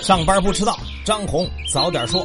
上班不迟到，张红早点说。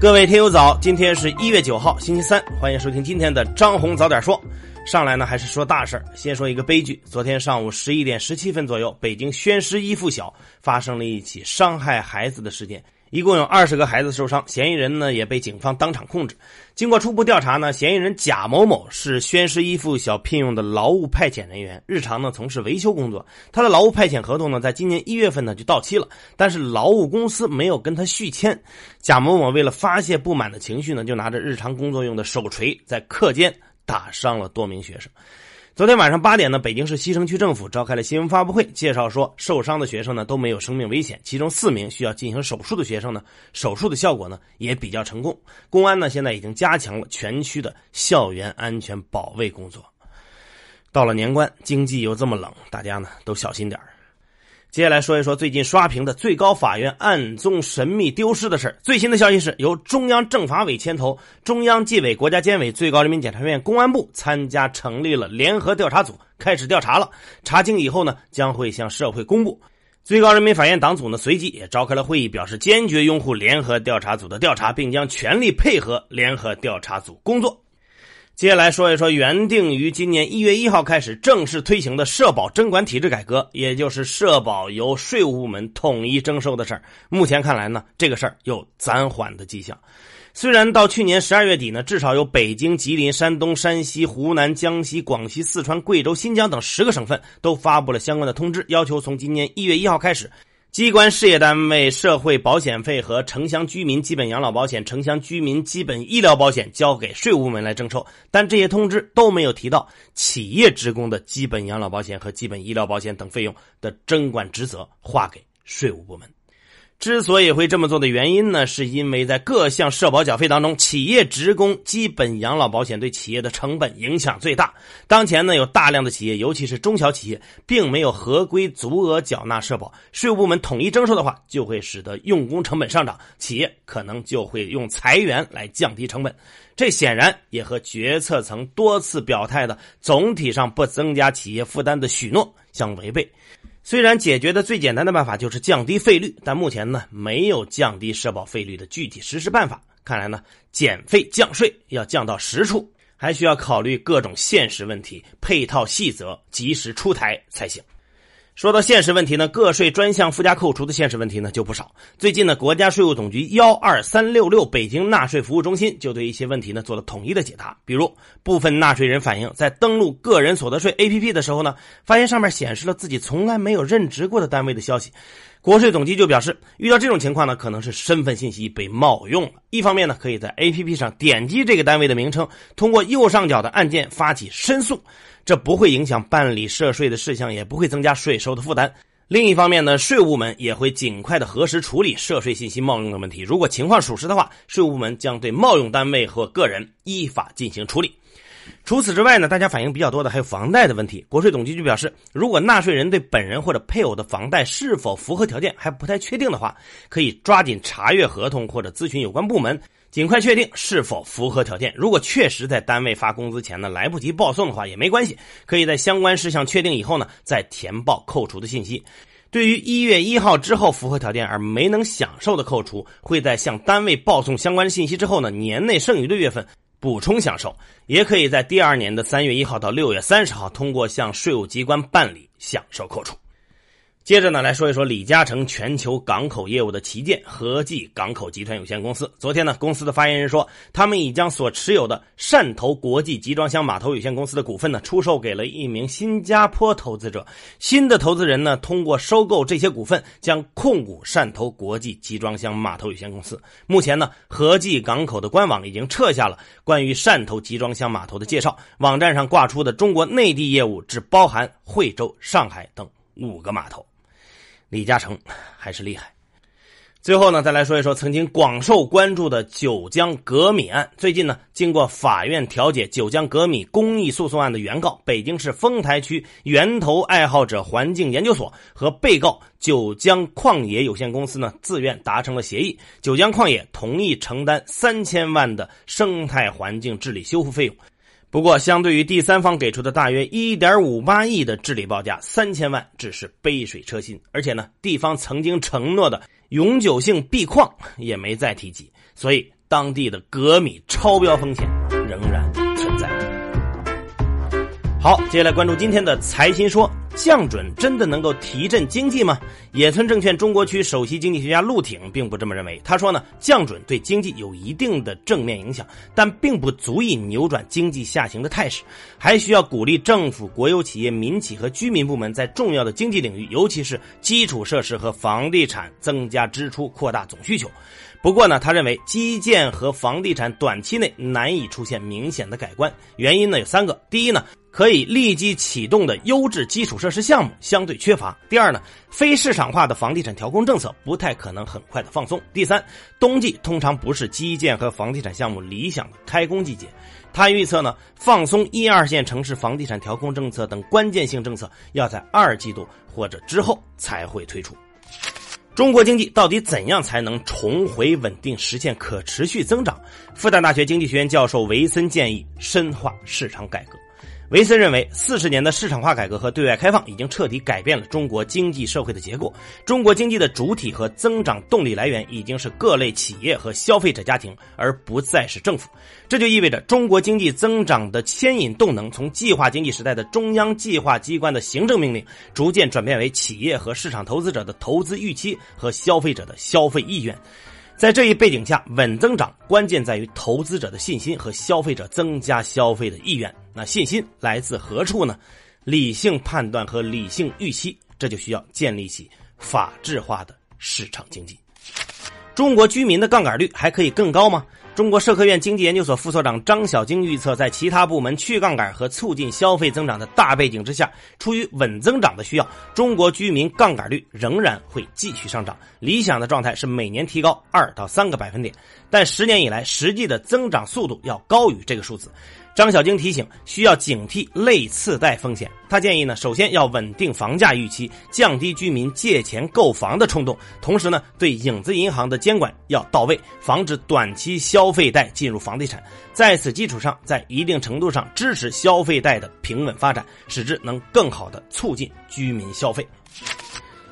各位听友早，今天是一月九号，星期三，欢迎收听今天的张红早点说。上来呢，还是说大事先说一个悲剧。昨天上午十一点十七分左右，北京宣师一附小发生了一起伤害孩子的事件，一共有二十个孩子受伤，嫌疑人呢也被警方当场控制。经过初步调查呢，嫌疑人贾某某是宣师一附小聘用的劳务派遣人员，日常呢从事维修工作。他的劳务派遣合同呢，在今年一月份呢就到期了，但是劳务公司没有跟他续签。贾某某为了发泄不满的情绪呢，就拿着日常工作用的手锤在课间。打伤了多名学生。昨天晚上八点呢，北京市西城区政府召开了新闻发布会，介绍说受伤的学生呢都没有生命危险，其中四名需要进行手术的学生呢，手术的效果呢也比较成功。公安呢现在已经加强了全区的校园安全保卫工作。到了年关，经济又这么冷，大家呢都小心点。接下来说一说最近刷屏的最高法院案中神秘丢失的事最新的消息是由中央政法委牵头，中央纪委、国家监委、最高人民检察院、公安部参加成立了联合调查组，开始调查了。查清以后呢，将会向社会公布。最高人民法院党组呢，随即也召开了会议，表示坚决拥护联合调查组的调查，并将全力配合联合调查组工作。接下来说一说原定于今年一月一号开始正式推行的社保征管体制改革，也就是社保由税务部门统一征收的事儿。目前看来呢，这个事儿有暂缓的迹象。虽然到去年十二月底呢，至少有北京、吉林、山东、山西、湖南、江西、广西、四川、贵州、新疆等十个省份都发布了相关的通知，要求从今年一月一号开始。机关事业单位社会保险费和城乡居民基本养老保险、城乡居民基本医疗保险交给税务部门来征收，但这些通知都没有提到企业职工的基本养老保险和基本医疗保险等费用的征管职责划给税务部门。之所以会这么做的原因呢，是因为在各项社保缴费当中，企业职工基本养老保险对企业的成本影响最大。当前呢，有大量的企业，尤其是中小企业，并没有合规足额缴纳社保。税务部门统一征收的话，就会使得用工成本上涨，企业可能就会用裁员来降低成本。这显然也和决策层多次表态的总体上不增加企业负担的许诺相违背。虽然解决的最简单的办法就是降低费率，但目前呢没有降低社保费率的具体实施办法。看来呢减费降税要降到实处，还需要考虑各种现实问题，配套细则及时出台才行。说到现实问题呢，个税专项附加扣除的现实问题呢就不少。最近呢，国家税务总局幺二三六六北京纳税服务中心就对一些问题呢做了统一的解答。比如，部分纳税人反映，在登录个人所得税 APP 的时候呢，发现上面显示了自己从来没有任职过的单位的消息。国税总局就表示，遇到这种情况呢，可能是身份信息被冒用了。一方面呢，可以在 APP 上点击这个单位的名称，通过右上角的按键发起申诉。这不会影响办理涉税的事项，也不会增加税收的负担。另一方面呢，税务部门也会尽快的核实处理涉税信息冒用的问题。如果情况属实的话，税务部门将对冒用单位或个人依法进行处理。除此之外呢，大家反映比较多的还有房贷的问题。国税总局就表示，如果纳税人对本人或者配偶的房贷是否符合条件还不太确定的话，可以抓紧查阅合同或者咨询有关部门。尽快确定是否符合条件。如果确实在单位发工资前呢来不及报送的话，也没关系，可以在相关事项确定以后呢再填报扣除的信息。对于一月一号之后符合条件而没能享受的扣除，会在向单位报送相关信息之后呢年内剩余的月份补充享受，也可以在第二年的三月一号到六月三十号通过向税务机关办理享受扣除。接着呢，来说一说李嘉诚全球港口业务的旗舰和记港口集团有限公司。昨天呢，公司的发言人说，他们已将所持有的汕头国际集装箱码头有限公司的股份呢，出售给了一名新加坡投资者。新的投资人呢，通过收购这些股份，将控股汕头国际集装箱码头有限公司。目前呢，和记港口的官网已经撤下了关于汕头集装箱码头的介绍，网站上挂出的中国内地业务只包含惠州、上海等五个码头。李嘉诚还是厉害。最后呢，再来说一说曾经广受关注的九江革米案。最近呢，经过法院调解九江革米公益诉讼案的原告北京市丰台区源头爱好者环境研究所和被告九江矿业有限公司呢，自愿达成了协议。九江矿业同意承担三千万的生态环境治理修复费用。不过，相对于第三方给出的大约一点五八亿的治理报价，三千万只是杯水车薪。而且呢，地方曾经承诺的永久性闭矿也没再提及，所以当地的镉米超标风险仍然。好，接下来关注今天的财新说。降准真的能够提振经济吗？野村证券中国区首席经济学家陆挺并不这么认为。他说呢，降准对经济有一定的正面影响，但并不足以扭转经济下行的态势，还需要鼓励政府、国有企业、民企和居民部门在重要的经济领域，尤其是基础设施和房地产增加支出，扩大总需求。不过呢，他认为基建和房地产短期内难以出现明显的改观，原因呢有三个：第一呢，可以立即启动的优质基础设施项目相对缺乏；第二呢，非市场化的房地产调控政策不太可能很快的放松；第三，冬季通常不是基建和房地产项目理想的开工季节。他预测呢，放松一二线城市房地产调控政策等关键性政策要在二季度或者之后才会推出。中国经济到底怎样才能重回稳定，实现可持续增长？复旦大学经济学院教授维森建议深化市场改革。维森认为，四十年的市场化改革和对外开放已经彻底改变了中国经济社会的结构。中国经济的主体和增长动力来源已经是各类企业和消费者家庭，而不再是政府。这就意味着，中国经济增长的牵引动能从计划经济时代的中央计划机关的行政命令，逐渐转变为企业和市场投资者的投资预期和消费者的消费意愿。在这一背景下，稳增长关键在于投资者的信心和消费者增加消费的意愿。那信心来自何处呢？理性判断和理性预期，这就需要建立起法治化的市场经济。中国居民的杠杆率还可以更高吗？中国社科院经济研究所副所长张小晶预测，在其他部门去杠杆和促进消费增长的大背景之下，出于稳增长的需要，中国居民杠杆率仍然会继续上涨。理想的状态是每年提高二到三个百分点，但十年以来实际的增长速度要高于这个数字。张小晶提醒，需要警惕类次贷风险。他建议呢，首先要稳定房价预期，降低居民借钱购房的冲动，同时呢，对影子银行的监管要到位，防止短期消费贷进入房地产。在此基础上，在一定程度上支持消费贷的平稳发展，使之能更好的促进居民消费。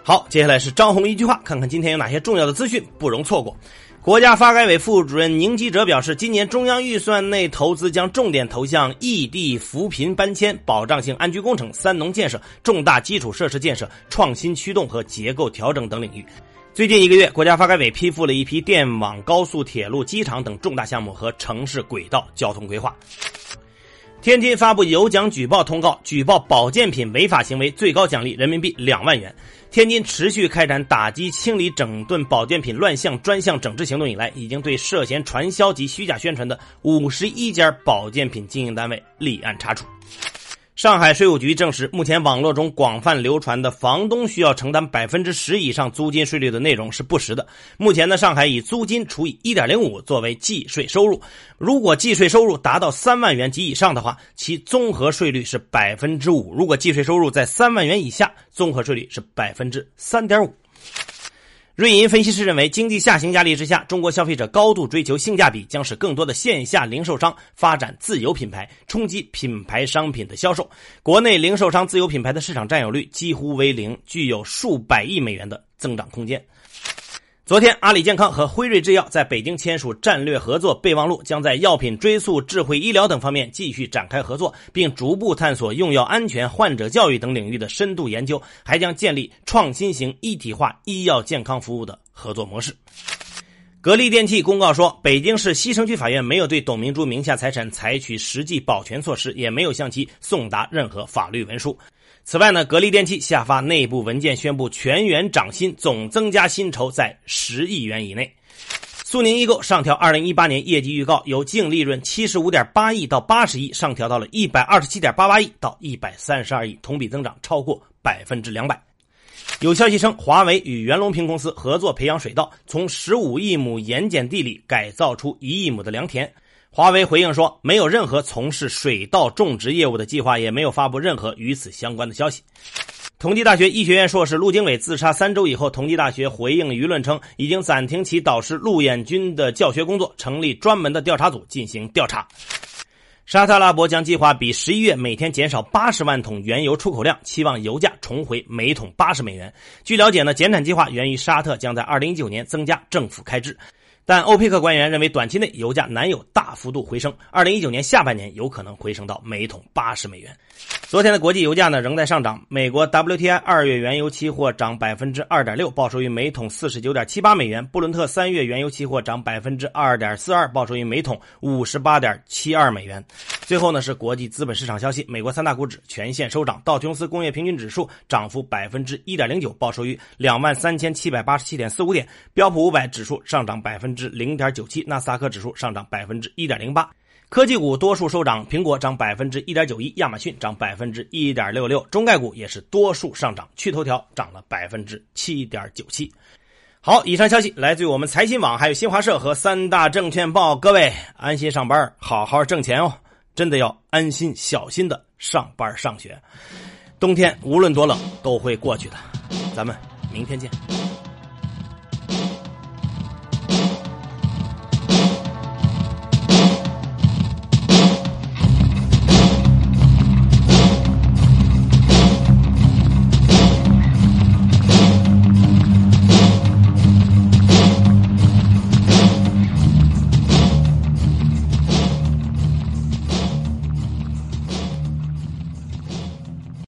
好，接下来是张红一句话，看看今天有哪些重要的资讯不容错过。国家发改委副主任宁吉喆表示，今年中央预算内投资将重点投向异地扶贫搬迁、保障性安居工程、三农建设、重大基础设施建设、创新驱动和结构调整等领域。最近一个月，国家发改委批复了一批电网、高速铁路、机场等重大项目和城市轨道交通规划。天津发布有奖举报通告，举报保健品违法行为，最高奖励人民币两万元。天津持续开展打击、清理、整顿保健品乱象专项整治行动以来，已经对涉嫌传销及虚假宣传的五十一家保健品经营单位立案查处。上海税务局证实，目前网络中广泛流传的房东需要承担百分之十以上租金税率的内容是不实的。目前呢，上海以租金除以一点零五作为计税收入，如果计税收入达到三万元及以上的话，其综合税率是百分之五；如果计税收入在三万元以下，综合税率是百分之三点五。瑞银分析师认为，经济下行压力之下，中国消费者高度追求性价比，将使更多的线下零售商发展自有品牌，冲击品牌商品的销售。国内零售商自有品牌的市场占有率几乎为零，具有数百亿美元的增长空间。昨天，阿里健康和辉瑞制药在北京签署战略合作备忘录，将在药品追溯、智慧医疗等方面继续展开合作，并逐步探索用药安全、患者教育等领域的深度研究，还将建立创新型一体化医药健康服务的合作模式。格力电器公告说，北京市西城区法院没有对董明珠名下财产采取实际保全措施，也没有向其送达任何法律文书。此外呢，格力电器下发内部文件宣布，全员涨薪，总增加薪酬在十亿元以内。苏宁易购上调二零一八年业绩预告，由净利润七十五点八亿到八十亿，上调到了一百二十七点八八亿到一百三十二亿，同比增长超过百分之两百。有消息称，华为与袁隆平公司合作培养水稻，从十五亿亩盐碱地里改造出一亿亩的良田。华为回应说，没有任何从事水稻种植业务的计划，也没有发布任何与此相关的消息。同济大学医学院硕士陆经纬自杀三周以后，同济大学回应舆论称，已经暂停其导师陆彦军的教学工作，成立专门的调查组进行调查。沙特阿拉伯将计划比十一月每天减少八十万桶原油出口量，期望油价重回每桶八十美元。据了解呢，减产计划源于沙特将在二零一九年增加政府开支。但欧佩克官员认为，短期内油价难有大幅度回升，二零一九年下半年有可能回升到每桶八十美元。昨天的国际油价呢仍在上涨，美国 WTI 二月原油期货涨百分之二点六，报收于每桶四十九点七八美元；布伦特三月原油期货涨百分之二点四二，报收于每桶五十八点七二美元。最后呢是国际资本市场消息，美国三大股指全线收涨，道琼斯工业平均指数涨幅百分之一点零九，报收于两万三千七百八十七点四五点；标普五百指数上涨百分之零点九七，纳斯达克指数上涨百分之一点零八。科技股多数收涨，苹果涨百分之一点九一，亚马逊涨百分之一点六六，中概股也是多数上涨，趣头条涨了百分之七点九七。好，以上消息来自于我们财新网，还有新华社和三大证券报。各位安心上班，好好挣钱哦！真的要安心小心的上班上学。冬天无论多冷都会过去的，咱们明天见。